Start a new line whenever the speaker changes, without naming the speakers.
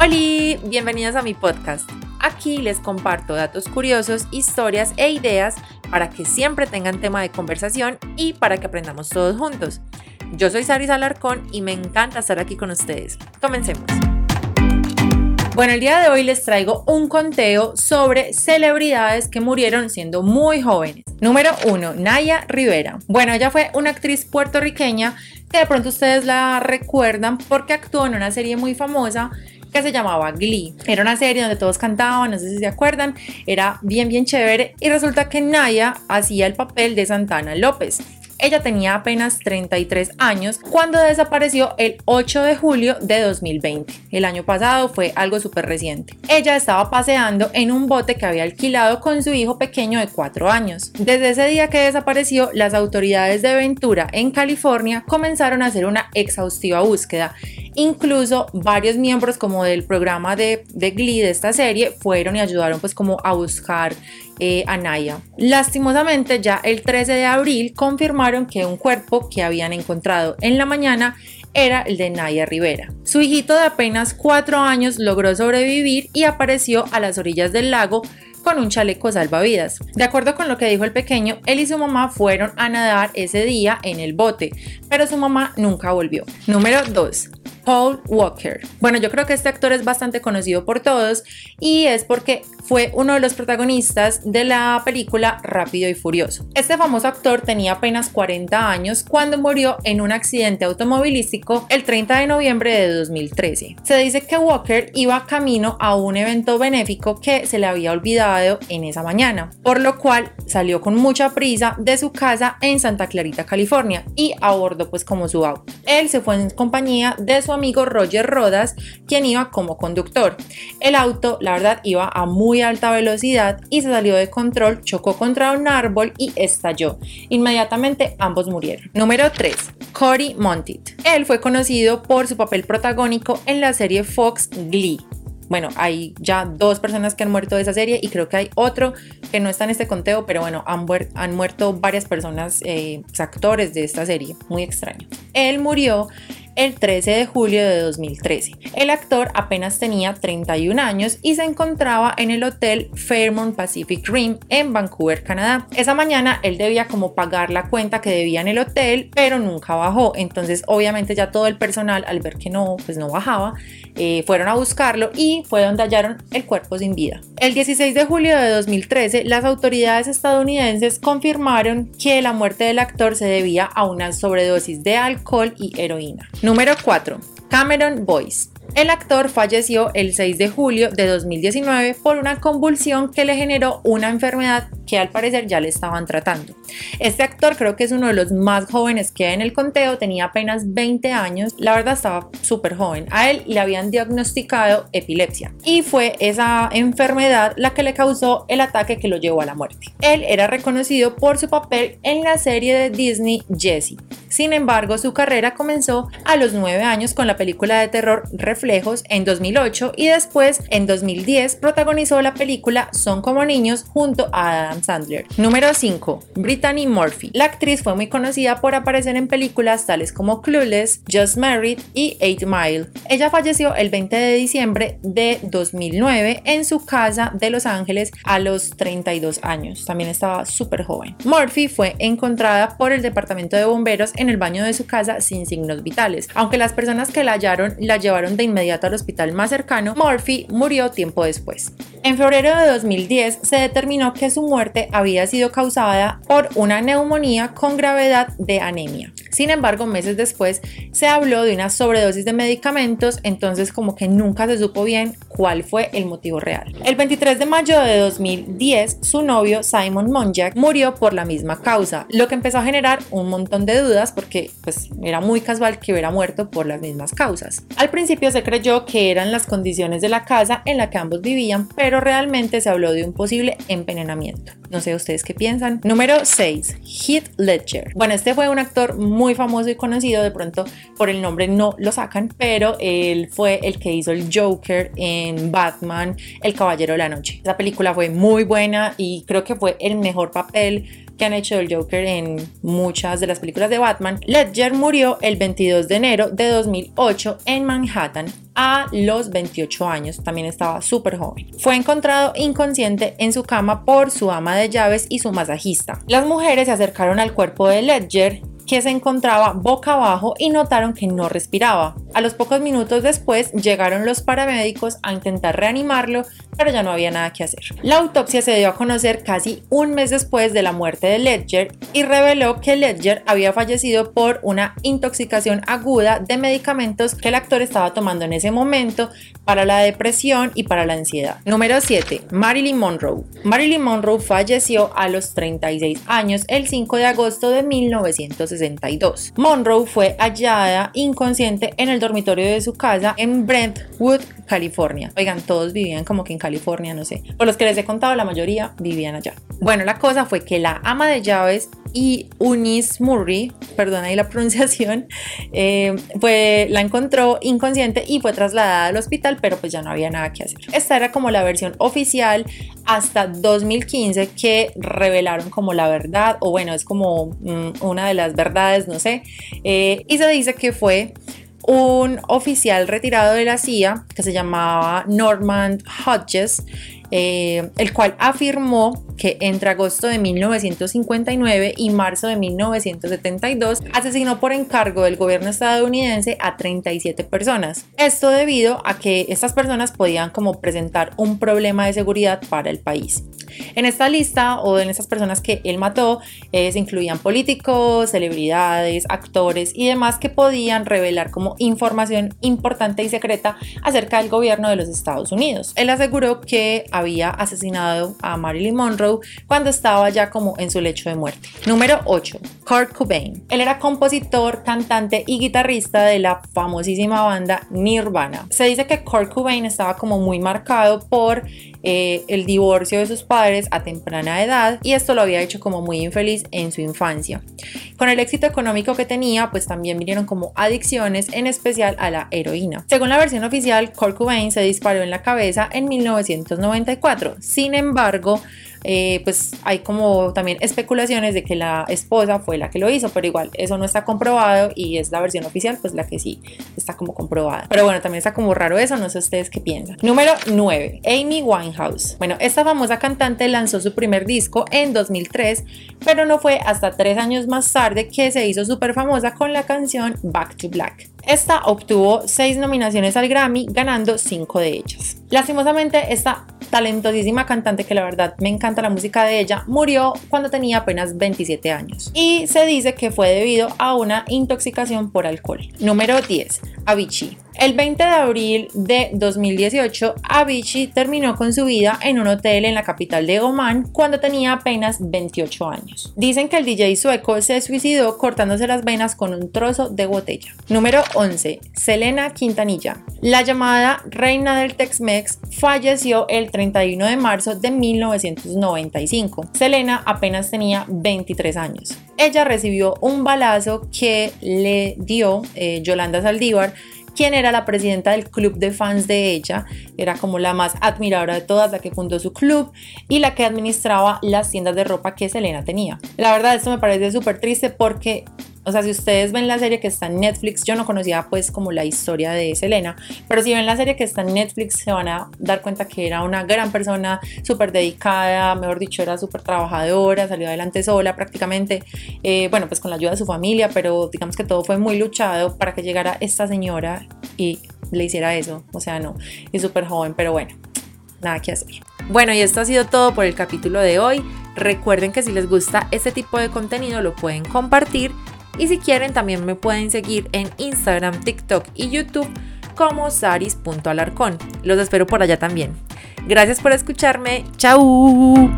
Hola, bienvenidos a mi podcast. Aquí les comparto datos curiosos, historias e ideas para que siempre tengan tema de conversación y para que aprendamos todos juntos. Yo soy Saris Alarcón y me encanta estar aquí con ustedes. Comencemos. Bueno, el día de hoy les traigo un conteo sobre celebridades que murieron siendo muy jóvenes. Número 1, Naya Rivera. Bueno, ella fue una actriz puertorriqueña que de pronto ustedes la recuerdan porque actuó en una serie muy famosa que se llamaba Glee. Era una serie donde todos cantaban, no sé si se acuerdan, era bien, bien chévere. Y resulta que Naya hacía el papel de Santana López. Ella tenía apenas 33 años cuando desapareció el 8 de julio de 2020. El año pasado fue algo súper reciente. Ella estaba paseando en un bote que había alquilado con su hijo pequeño de 4 años. Desde ese día que desapareció, las autoridades de Ventura en California comenzaron a hacer una exhaustiva búsqueda Incluso varios miembros como del programa de, de Glee de esta serie fueron y ayudaron pues como a buscar eh, a Naya. Lastimosamente ya el 13 de abril confirmaron que un cuerpo que habían encontrado en la mañana era el de Naya Rivera. Su hijito de apenas 4 años logró sobrevivir y apareció a las orillas del lago con un chaleco salvavidas. De acuerdo con lo que dijo el pequeño, él y su mamá fueron a nadar ese día en el bote, pero su mamá nunca volvió. Número 2. Paul Walker. Bueno, yo creo que este actor es bastante conocido por todos y es porque fue uno de los protagonistas de la película Rápido y Furioso. Este famoso actor tenía apenas 40 años cuando murió en un accidente automovilístico el 30 de noviembre de 2013. Se dice que Walker iba camino a un evento benéfico que se le había olvidado en esa mañana, por lo cual salió con mucha prisa de su casa en Santa Clarita, California y abordó pues como su auto. Él se fue en compañía de su amigo Roger Rodas, quien iba como conductor. El auto, la verdad, iba a muy alta velocidad y se salió de control, chocó contra un árbol y estalló. Inmediatamente ambos murieron. Número 3. Cory Monteith. Él fue conocido por su papel protagónico en la serie Fox Glee. Bueno, hay ya dos personas que han muerto de esa serie y creo que hay otro que no está en este conteo, pero bueno, han, han muerto varias personas, eh, actores de esta serie. Muy extraño. Él murió el 13 de julio de 2013. El actor apenas tenía 31 años y se encontraba en el hotel Fairmont Pacific Rim en Vancouver, Canadá. Esa mañana él debía como pagar la cuenta que debía en el hotel, pero nunca bajó. Entonces obviamente ya todo el personal al ver que no, pues no bajaba, eh, fueron a buscarlo y fue donde hallaron el cuerpo sin vida. El 16 de julio de 2013, las autoridades estadounidenses confirmaron que la muerte del actor se debía a una sobredosis de alcohol y heroína. Número 4. Cameron Boyce. El actor falleció el 6 de julio de 2019 por una convulsión que le generó una enfermedad que al parecer ya le estaban tratando. Este actor creo que es uno de los más jóvenes que hay en el conteo, tenía apenas 20 años, la verdad estaba súper joven. A él le habían diagnosticado epilepsia y fue esa enfermedad la que le causó el ataque que lo llevó a la muerte. Él era reconocido por su papel en la serie de Disney Jessie. Sin embargo, su carrera comenzó a los 9 años con la película de terror Reflejos en 2008 y después en 2010 protagonizó la película Son como niños junto a Adam Sandler. Número 5. Brittany Murphy. La actriz fue muy conocida por aparecer en películas tales como Clueless, Just Married y Eight Mile. Ella falleció el 20 de diciembre de 2009 en su casa de Los Ángeles a los 32 años. También estaba súper joven. Murphy fue encontrada por el departamento de bomberos en el baño de su casa sin signos vitales. Aunque las personas que la hallaron la llevaron de inmediato al hospital más cercano, Murphy murió tiempo después. En febrero de 2010 se determinó que su muerte había sido causada por una neumonía con gravedad de anemia. Sin embargo, meses después se habló de una sobredosis de medicamentos, entonces como que nunca se supo bien cuál fue el motivo real. El 23 de mayo de 2010, su novio Simon Monjack murió por la misma causa, lo que empezó a generar un montón de dudas porque pues era muy casual que hubiera muerto por las mismas causas. Al principio se creyó que eran las condiciones de la casa en la que ambos vivían, pero realmente se habló de un posible envenenamiento. No sé ustedes qué piensan. Número 6. Heath Ledger. Bueno, este fue un actor muy famoso y conocido, de pronto por el nombre no lo sacan, pero él fue el que hizo el Joker en en Batman, El Caballero de la Noche. Esa película fue muy buena y creo que fue el mejor papel que han hecho el Joker en muchas de las películas de Batman. Ledger murió el 22 de enero de 2008 en Manhattan a los 28 años, también estaba súper joven. Fue encontrado inconsciente en su cama por su ama de llaves y su masajista. Las mujeres se acercaron al cuerpo de Ledger que se encontraba boca abajo y notaron que no respiraba. A los pocos minutos después llegaron los paramédicos a intentar reanimarlo, pero ya no había nada que hacer. La autopsia se dio a conocer casi un mes después de la muerte de Ledger y reveló que Ledger había fallecido por una intoxicación aguda de medicamentos que el actor estaba tomando en ese momento para la depresión y para la ansiedad. Número 7. Marilyn Monroe. Marilyn Monroe falleció a los 36 años el 5 de agosto de 1962. Monroe fue hallada inconsciente en el dormitorio de su casa en Brentwood, California. Oigan, todos vivían como que en California, no sé. Por los que les he contado, la mayoría vivían allá. Bueno, la cosa fue que la ama de llaves y Unis Murray, perdón ahí la pronunciación, eh, la encontró inconsciente y fue trasladada al hospital, pero pues ya no había nada que hacer. Esta era como la versión oficial hasta 2015 que revelaron como la verdad, o bueno, es como mm, una de las verdades, no sé, eh, y se dice que fue un oficial retirado de la CIA que se llamaba Norman Hodges, eh, el cual afirmó que entre agosto de 1959 y marzo de 1972 asesinó por encargo del gobierno estadounidense a 37 personas. Esto debido a que estas personas podían como presentar un problema de seguridad para el país. En esta lista o en estas personas que él mató eh, se incluían políticos, celebridades, actores y demás que podían revelar como información importante y secreta acerca del gobierno de los Estados Unidos. Él aseguró que había asesinado a Marilyn Cuando estaba ya como en su lecho de muerte. Número 8. Kurt Cobain. Él era compositor, cantante y guitarrista de la famosísima banda Nirvana. Se dice que Kurt Cobain estaba como muy marcado por eh, el divorcio de sus padres a temprana edad y esto lo había hecho como muy infeliz en su infancia. Con el éxito económico que tenía, pues también vinieron como adicciones, en especial a la heroína. Según la versión oficial, Kurt Cobain se disparó en la cabeza en 1994. Sin embargo, eh, pues hay como también especulaciones de que la esposa fue la que lo hizo, pero igual eso no está comprobado y es la versión oficial, pues la que sí está como comprobada. Pero bueno, también está como raro eso, no sé ustedes qué piensan. Número 9, Amy Winehouse. Bueno, esta famosa cantante lanzó su primer disco en 2003, pero no fue hasta tres años más tarde que se hizo súper famosa con la canción Back to Black. Esta obtuvo seis nominaciones al Grammy, ganando cinco de ellas. Lastimosamente, esta talentosísima cantante que la verdad me encanta la música de ella, murió cuando tenía apenas 27 años y se dice que fue debido a una intoxicación por alcohol. Número 10. Avicii. El 20 de abril de 2018, Avicii terminó con su vida en un hotel en la capital de Oman cuando tenía apenas 28 años. Dicen que el DJ sueco se suicidó cortándose las venas con un trozo de botella. Número 11. Selena Quintanilla. La llamada reina del Tex-Mex falleció el 31 de marzo de 1995. Selena apenas tenía 23 años. Ella recibió un balazo que le dio eh, Yolanda Saldívar quien era la presidenta del club de fans de ella, era como la más admiradora de todas, la que fundó su club y la que administraba las tiendas de ropa que Selena tenía. La verdad, esto me parece súper triste porque o sea, si ustedes ven la serie que está en Netflix, yo no conocía pues como la historia de Selena, pero si ven la serie que está en Netflix se van a dar cuenta que era una gran persona, súper dedicada, mejor dicho, era súper trabajadora, salió adelante sola prácticamente, eh, bueno, pues con la ayuda de su familia, pero digamos que todo fue muy luchado para que llegara esta señora y le hiciera eso, o sea, no, es súper joven, pero bueno, nada que hacer. Bueno, y esto ha sido todo por el capítulo de hoy. Recuerden que si les gusta este tipo de contenido lo pueden compartir y si quieren, también me pueden seguir en Instagram, TikTok y YouTube como saris.alarcón. Los espero por allá también. Gracias por escucharme. ¡Chao!